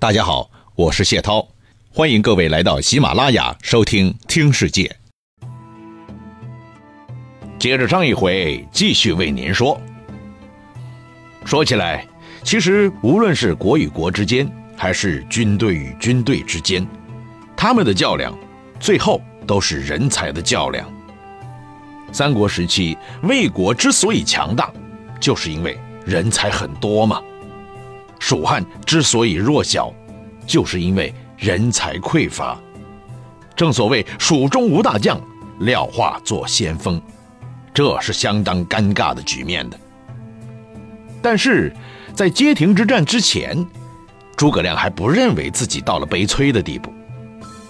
大家好，我是谢涛，欢迎各位来到喜马拉雅收听《听世界》。接着上一回，继续为您说。说起来，其实无论是国与国之间，还是军队与军队之间，他们的较量，最后都是人才的较量。三国时期，魏国之所以强大，就是因为人才很多嘛。蜀汉之所以弱小，就是因为人才匮乏。正所谓“蜀中无大将，廖化作先锋”，这是相当尴尬的局面的。但是，在街亭之战之前，诸葛亮还不认为自己到了悲催的地步。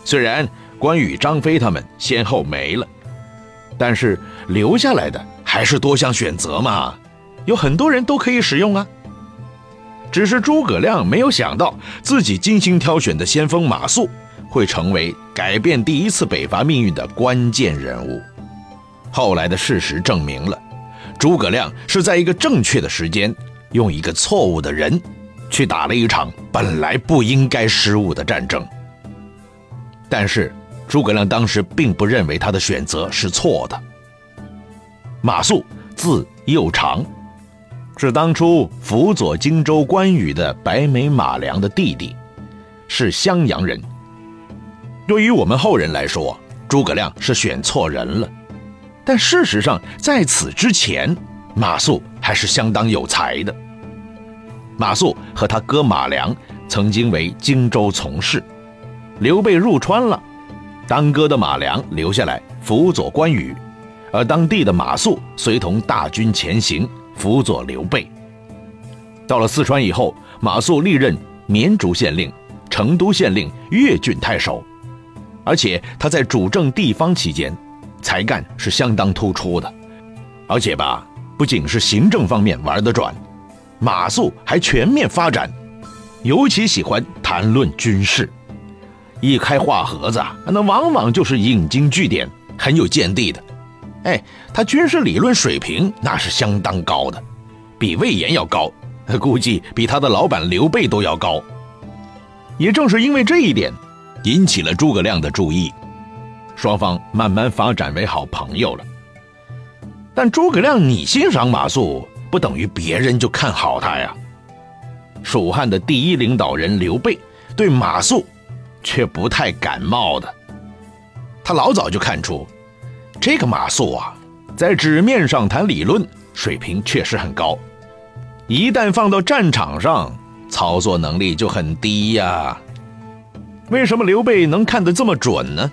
虽然关羽、张飞他们先后没了，但是留下来的还是多项选择嘛，有很多人都可以使用啊。只是诸葛亮没有想到，自己精心挑选的先锋马谡会成为改变第一次北伐命运的关键人物。后来的事实证明了，诸葛亮是在一个正确的时间，用一个错误的人，去打了一场本来不应该失误的战争。但是，诸葛亮当时并不认为他的选择是错的。马谡字幼长。是当初辅佐荆州关羽的白眉马良的弟弟，是襄阳人。对于我们后人来说，诸葛亮是选错人了。但事实上，在此之前，马谡还是相当有才的。马谡和他哥马良曾经为荆州从事，刘备入川了，当哥的马良留下来辅佐关羽，而当地的马谡随同大军前行。辅佐刘备，到了四川以后，马谡历任绵竹县令、成都县令、越郡太守，而且他在主政地方期间，才干是相当突出的。而且吧，不仅是行政方面玩得转，马谡还全面发展，尤其喜欢谈论军事，一开话盒子，那往往就是引经据典，很有见地的。哎，他军事理论水平那是相当高的，比魏延要高，估计比他的老板刘备都要高。也正是因为这一点，引起了诸葛亮的注意，双方慢慢发展为好朋友了。但诸葛亮你欣赏马谡，不等于别人就看好他呀。蜀汉的第一领导人刘备对马谡却不太感冒的，他老早就看出。这个马谡啊，在纸面上谈理论水平确实很高，一旦放到战场上，操作能力就很低呀。为什么刘备能看得这么准呢？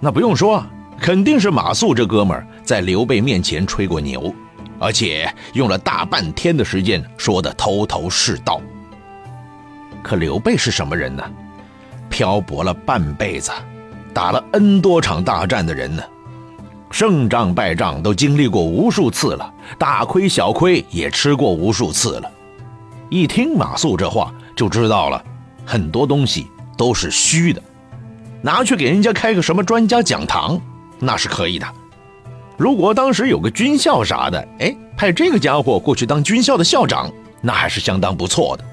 那不用说，肯定是马谡这哥们儿在刘备面前吹过牛，而且用了大半天的时间说的头头是道。可刘备是什么人呢？漂泊了半辈子，打了 N 多场大战的人呢？胜仗败仗都经历过无数次了，大亏小亏也吃过无数次了。一听马谡这话，就知道了，很多东西都是虚的。拿去给人家开个什么专家讲堂，那是可以的。如果当时有个军校啥的，哎，派这个家伙过去当军校的校长，那还是相当不错的。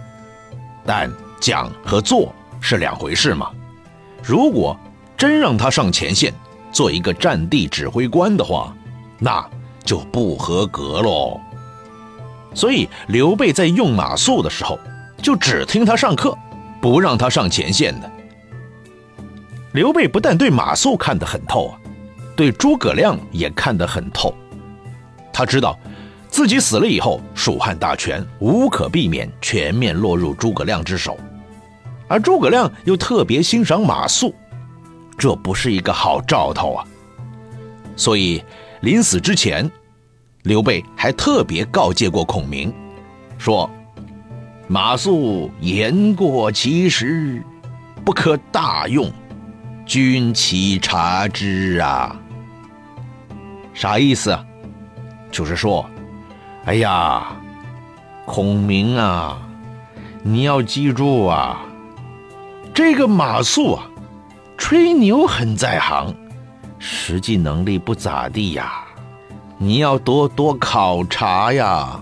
但讲和做是两回事嘛。如果真让他上前线，做一个战地指挥官的话，那就不合格喽。所以刘备在用马谡的时候，就只听他上课，不让他上前线的。刘备不但对马谡看得很透啊，对诸葛亮也看得很透。他知道自己死了以后，蜀汉大权无可避免全面落入诸葛亮之手，而诸葛亮又特别欣赏马谡。这不是一个好兆头啊！所以临死之前，刘备还特别告诫过孔明，说：“马谡言过其实，不可大用，君其察之啊。”啥意思啊？就是说，哎呀，孔明啊，你要记住啊，这个马谡啊。吹牛很在行，实际能力不咋地呀，你要多多考察呀。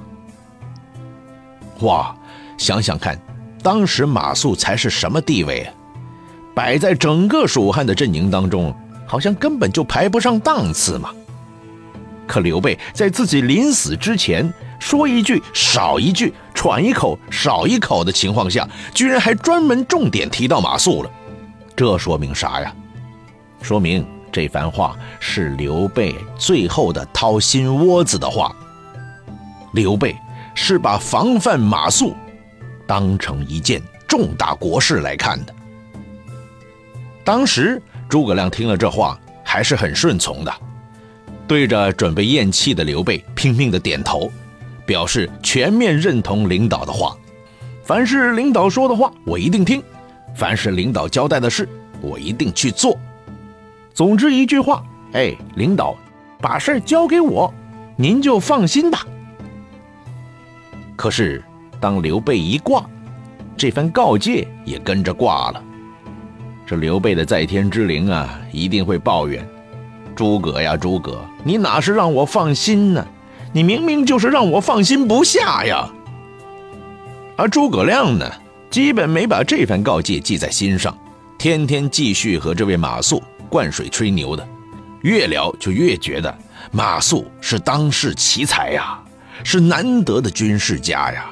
哇，想想看，当时马谡才是什么地位啊？摆在整个蜀汉的阵营当中，好像根本就排不上档次嘛。可刘备在自己临死之前说一句少一句，喘一口少一口的情况下，居然还专门重点提到马谡了，这说明啥呀？说明这番话是刘备最后的掏心窝子的话。刘备是把防范马谡当成一件重大国事来看的。当时诸葛亮听了这话还是很顺从的，对着准备咽气的刘备拼命的点头，表示全面认同领导的话。凡是领导说的话，我一定听；凡是领导交代的事，我一定去做。总之一句话，哎，领导把事交给我，您就放心吧。可是，当刘备一挂，这番告诫也跟着挂了。这刘备的在天之灵啊，一定会抱怨：“诸葛呀，诸葛，你哪是让我放心呢？你明明就是让我放心不下呀！”而诸葛亮呢，基本没把这番告诫记在心上，天天继续和这位马谡灌水吹牛的，越聊就越觉得马谡是当世奇才呀。是难得的军事家呀，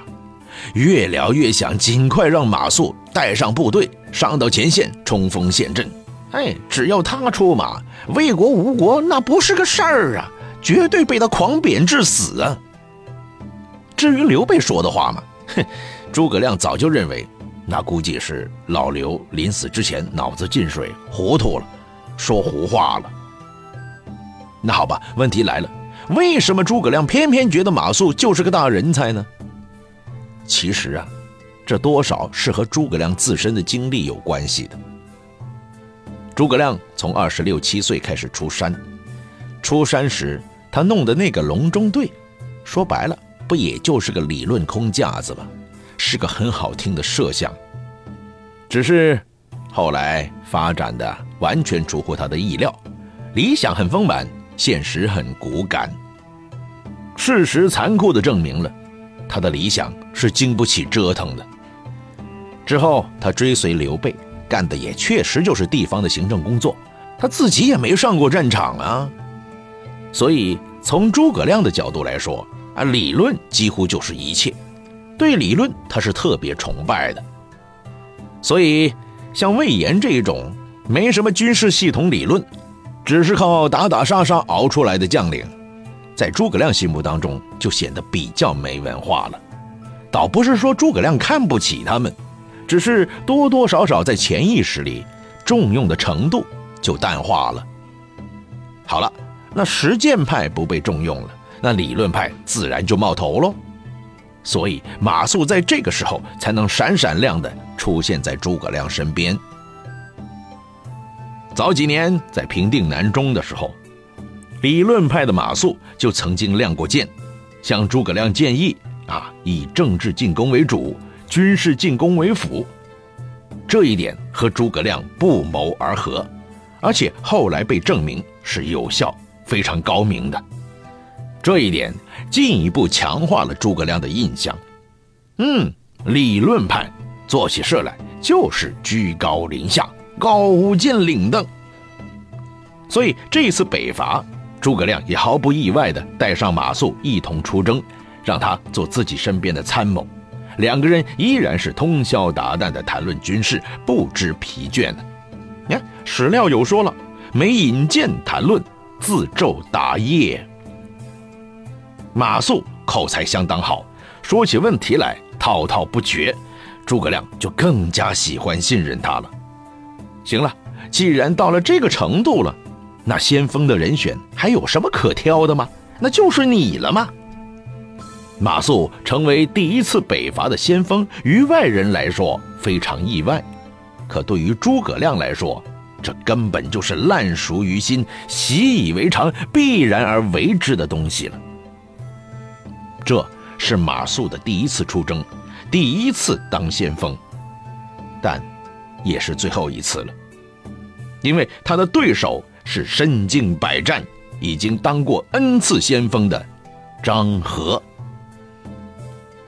越聊越想尽快让马谡带上部队上到前线冲锋陷阵。哎，只要他出马，魏国、吴国那不是个事儿啊，绝对被他狂贬致死啊。至于刘备说的话嘛，哼，诸葛亮早就认为，那估计是老刘临死之前脑子进水糊涂了，说胡话了。那好吧，问题来了。为什么诸葛亮偏偏觉得马谡就是个大人才呢？其实啊，这多少是和诸葛亮自身的经历有关系的。诸葛亮从二十六七岁开始出山，出山时他弄的那个隆中对，说白了不也就是个理论空架子吗？是个很好听的设想。只是后来发展的完全出乎他的意料，理想很丰满。现实很骨感，事实残酷地证明了他的理想是经不起折腾的。之后，他追随刘备，干的也确实就是地方的行政工作，他自己也没上过战场啊。所以，从诸葛亮的角度来说，啊，理论几乎就是一切，对理论他是特别崇拜的。所以，像魏延这一种没什么军事系统理论。只是靠打打杀杀熬出来的将领，在诸葛亮心目当中就显得比较没文化了。倒不是说诸葛亮看不起他们，只是多多少少在潜意识里重用的程度就淡化了。好了，那实践派不被重用了，那理论派自然就冒头喽。所以马谡在这个时候才能闪闪亮的出现在诸葛亮身边。早几年在平定南中的时候，理论派的马谡就曾经亮过剑，向诸葛亮建议啊，以政治进攻为主，军事进攻为辅。这一点和诸葛亮不谋而合，而且后来被证明是有效、非常高明的。这一点进一步强化了诸葛亮的印象。嗯，理论派做起事来就是居高临下。高屋建瓴的，所以这次北伐，诸葛亮也毫不意外地带上马谡一同出征，让他做自己身边的参谋。两个人依然是通宵达旦地谈论军事，不知疲倦呢。你看史料有说了，没引荐谈论，自昼达夜。马谡口才相当好，说起问题来滔滔不绝，诸葛亮就更加喜欢信任他了。行了，既然到了这个程度了，那先锋的人选还有什么可挑的吗？那就是你了吗？马谡成为第一次北伐的先锋，于外人来说非常意外，可对于诸葛亮来说，这根本就是烂熟于心、习以为常、必然而为之的东西了。这是马谡的第一次出征，第一次当先锋，但。也是最后一次了，因为他的对手是身经百战、已经当过 N 次先锋的张合。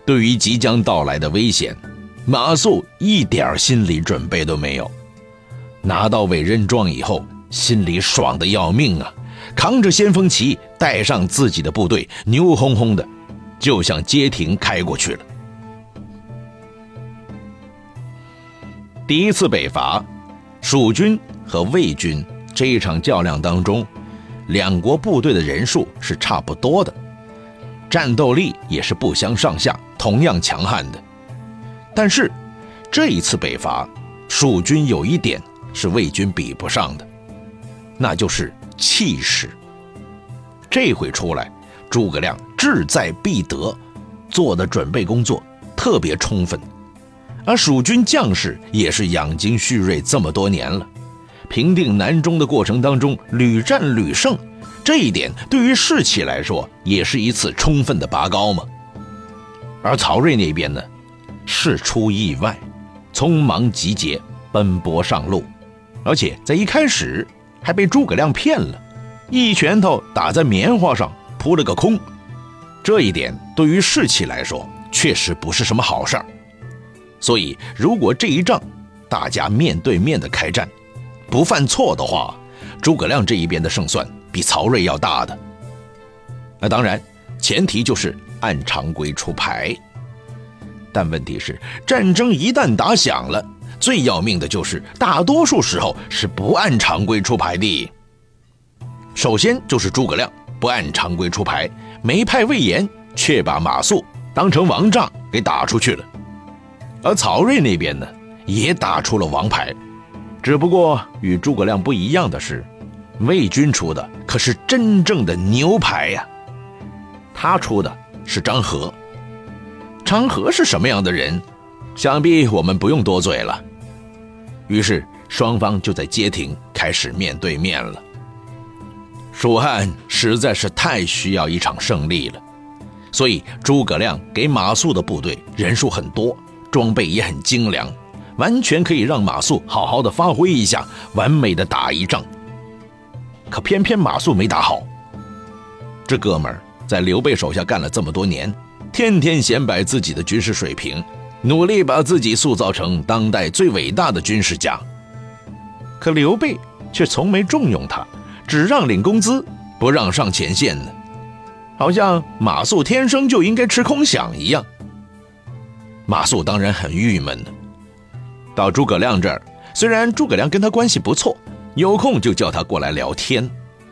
对于即将到来的危险，马谡一点心理准备都没有，拿到委任状以后，心里爽的要命啊！扛着先锋旗，带上自己的部队，牛哄哄的就向街亭开过去了。第一次北伐，蜀军和魏军这一场较量当中，两国部队的人数是差不多的，战斗力也是不相上下，同样强悍的。但是这一次北伐，蜀军有一点是魏军比不上的，那就是气势。这回出来，诸葛亮志在必得，做的准备工作特别充分。而蜀军将士也是养精蓄锐这么多年了，平定南中的过程当中屡战屡胜，这一点对于士气来说也是一次充分的拔高嘛。而曹睿那边呢，事出意外，匆忙集结，奔波上路，而且在一开始还被诸葛亮骗了，一拳头打在棉花上扑了个空，这一点对于士气来说确实不是什么好事儿。所以，如果这一仗大家面对面的开战，不犯错的话，诸葛亮这一边的胜算比曹睿要大的。那当然，前提就是按常规出牌。但问题是，战争一旦打响了，最要命的就是大多数时候是不按常规出牌的。首先就是诸葛亮不按常规出牌，没派魏延，却把马谡当成王炸给打出去了。而曹睿那边呢，也打出了王牌，只不过与诸葛亮不一样的是，魏军出的可是真正的牛牌呀。他出的是张合，张合是什么样的人，想必我们不用多嘴了。于是双方就在街亭开始面对面了。蜀汉实在是太需要一场胜利了，所以诸葛亮给马谡的部队人数很多。装备也很精良，完全可以让马谡好好的发挥一下，完美的打一仗。可偏偏马谡没打好。这哥们儿在刘备手下干了这么多年，天天显摆自己的军事水平，努力把自己塑造成当代最伟大的军事家。可刘备却从没重用他，只让领工资，不让上前线呢，好像马谡天生就应该吃空饷一样。马谡当然很郁闷的，到诸葛亮这儿，虽然诸葛亮跟他关系不错，有空就叫他过来聊天，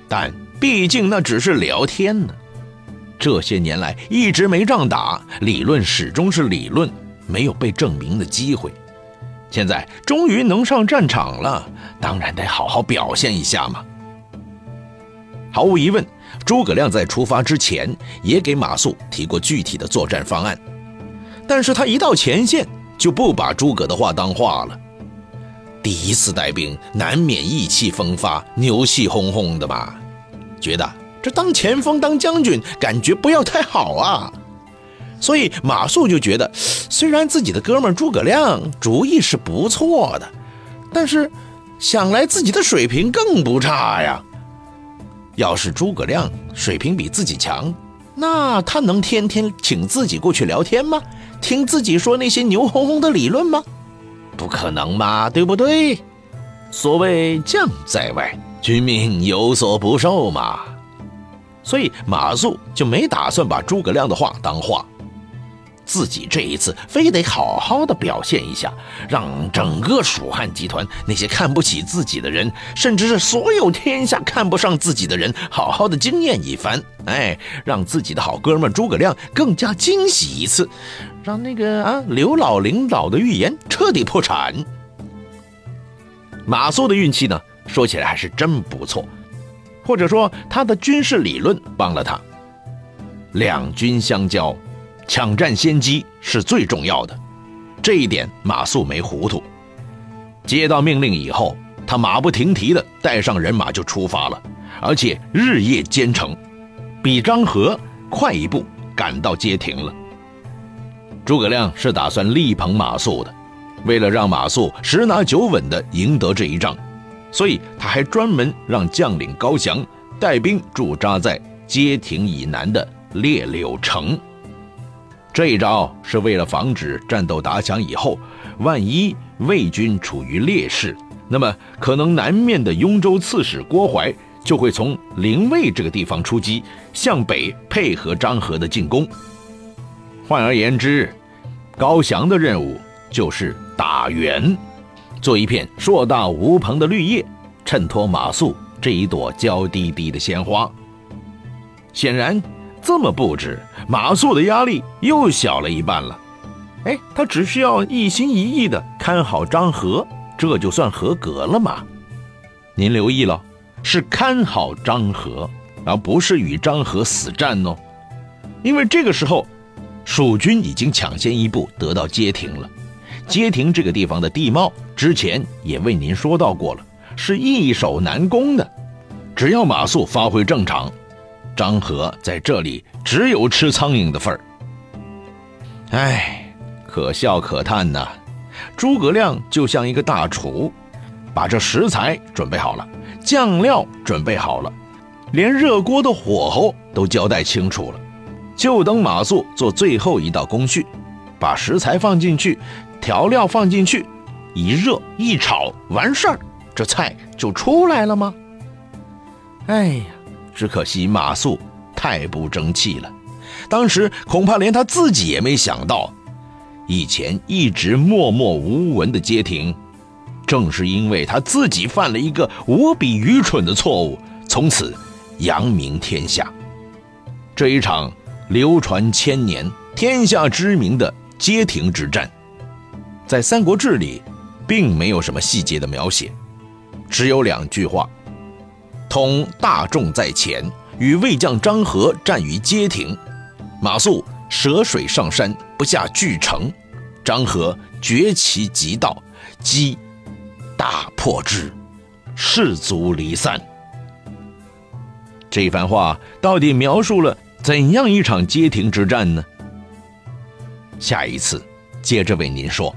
但毕竟那只是聊天呢。这些年来一直没仗打，理论始终是理论，没有被证明的机会。现在终于能上战场了，当然得好好表现一下嘛。毫无疑问，诸葛亮在出发之前也给马谡提过具体的作战方案。但是他一到前线，就不把诸葛的话当话了。第一次带兵，难免意气风发、牛气哄哄的嘛，觉得这当前锋、当将军，感觉不要太好啊。所以马谡就觉得，虽然自己的哥们诸葛亮主意是不错的，但是想来自己的水平更不差呀。要是诸葛亮水平比自己强，那他能天天请自己过去聊天吗？听自己说那些牛哄哄的理论吗？不可能嘛，对不对？所谓将在外，君命有所不受嘛。所以马谡就没打算把诸葛亮的话当话。自己这一次非得好好的表现一下，让整个蜀汉集团那些看不起自己的人，甚至是所有天下看不上自己的人，好好的惊艳一番。哎，让自己的好哥们诸葛亮更加惊喜一次，让那个啊刘老领导的预言彻底破产。马谡的运气呢，说起来还是真不错，或者说他的军事理论帮了他。两军相交。抢占先机是最重要的，这一点马谡没糊涂。接到命令以后，他马不停蹄地带上人马就出发了，而且日夜兼程，比张合快一步赶到街亭了。诸葛亮是打算力捧马谡的，为了让马谡十拿九稳地赢得这一仗，所以他还专门让将领高翔带兵驻扎在街亭以南的列柳城。这一招是为了防止战斗打响以后，万一魏军处于劣势，那么可能南面的雍州刺史郭淮就会从临渭这个地方出击，向北配合张合的进攻。换而言之，高翔的任务就是打援，做一片硕大无朋的绿叶，衬托马谡这一朵娇滴滴的鲜花。显然，这么布置，马谡的压力又小了一半了。哎，他只需要一心一意的看好张合，这就算合格了嘛？您留意了，是看好张合，而不是与张合死战哦。因为这个时候。蜀军已经抢先一步得到街亭了，街亭这个地方的地貌之前也为您说到过了，是易守难攻的。只要马谡发挥正常，张合在这里只有吃苍蝇的份儿。哎，可笑可叹呐！诸葛亮就像一个大厨，把这食材准备好了，酱料准备好了，连热锅的火候都交代清楚了。就等马谡做最后一道工序，把食材放进去，调料放进去，一热一炒，完事儿，这菜就出来了吗？哎呀，只可惜马谡太不争气了。当时恐怕连他自己也没想到，以前一直默默无闻的街亭，正是因为他自己犯了一个无比愚蠢的错误，从此扬名天下。这一场。流传千年、天下知名的街亭之战，在《三国志》里，并没有什么细节的描写，只有两句话：“统大众在前，与魏将张合战于街亭，马谡涉水上山，不下巨城，张合崛其急道，击大破之，士卒离散。”这番话到底描述了？怎样一场街亭之战呢？下一次接着为您说。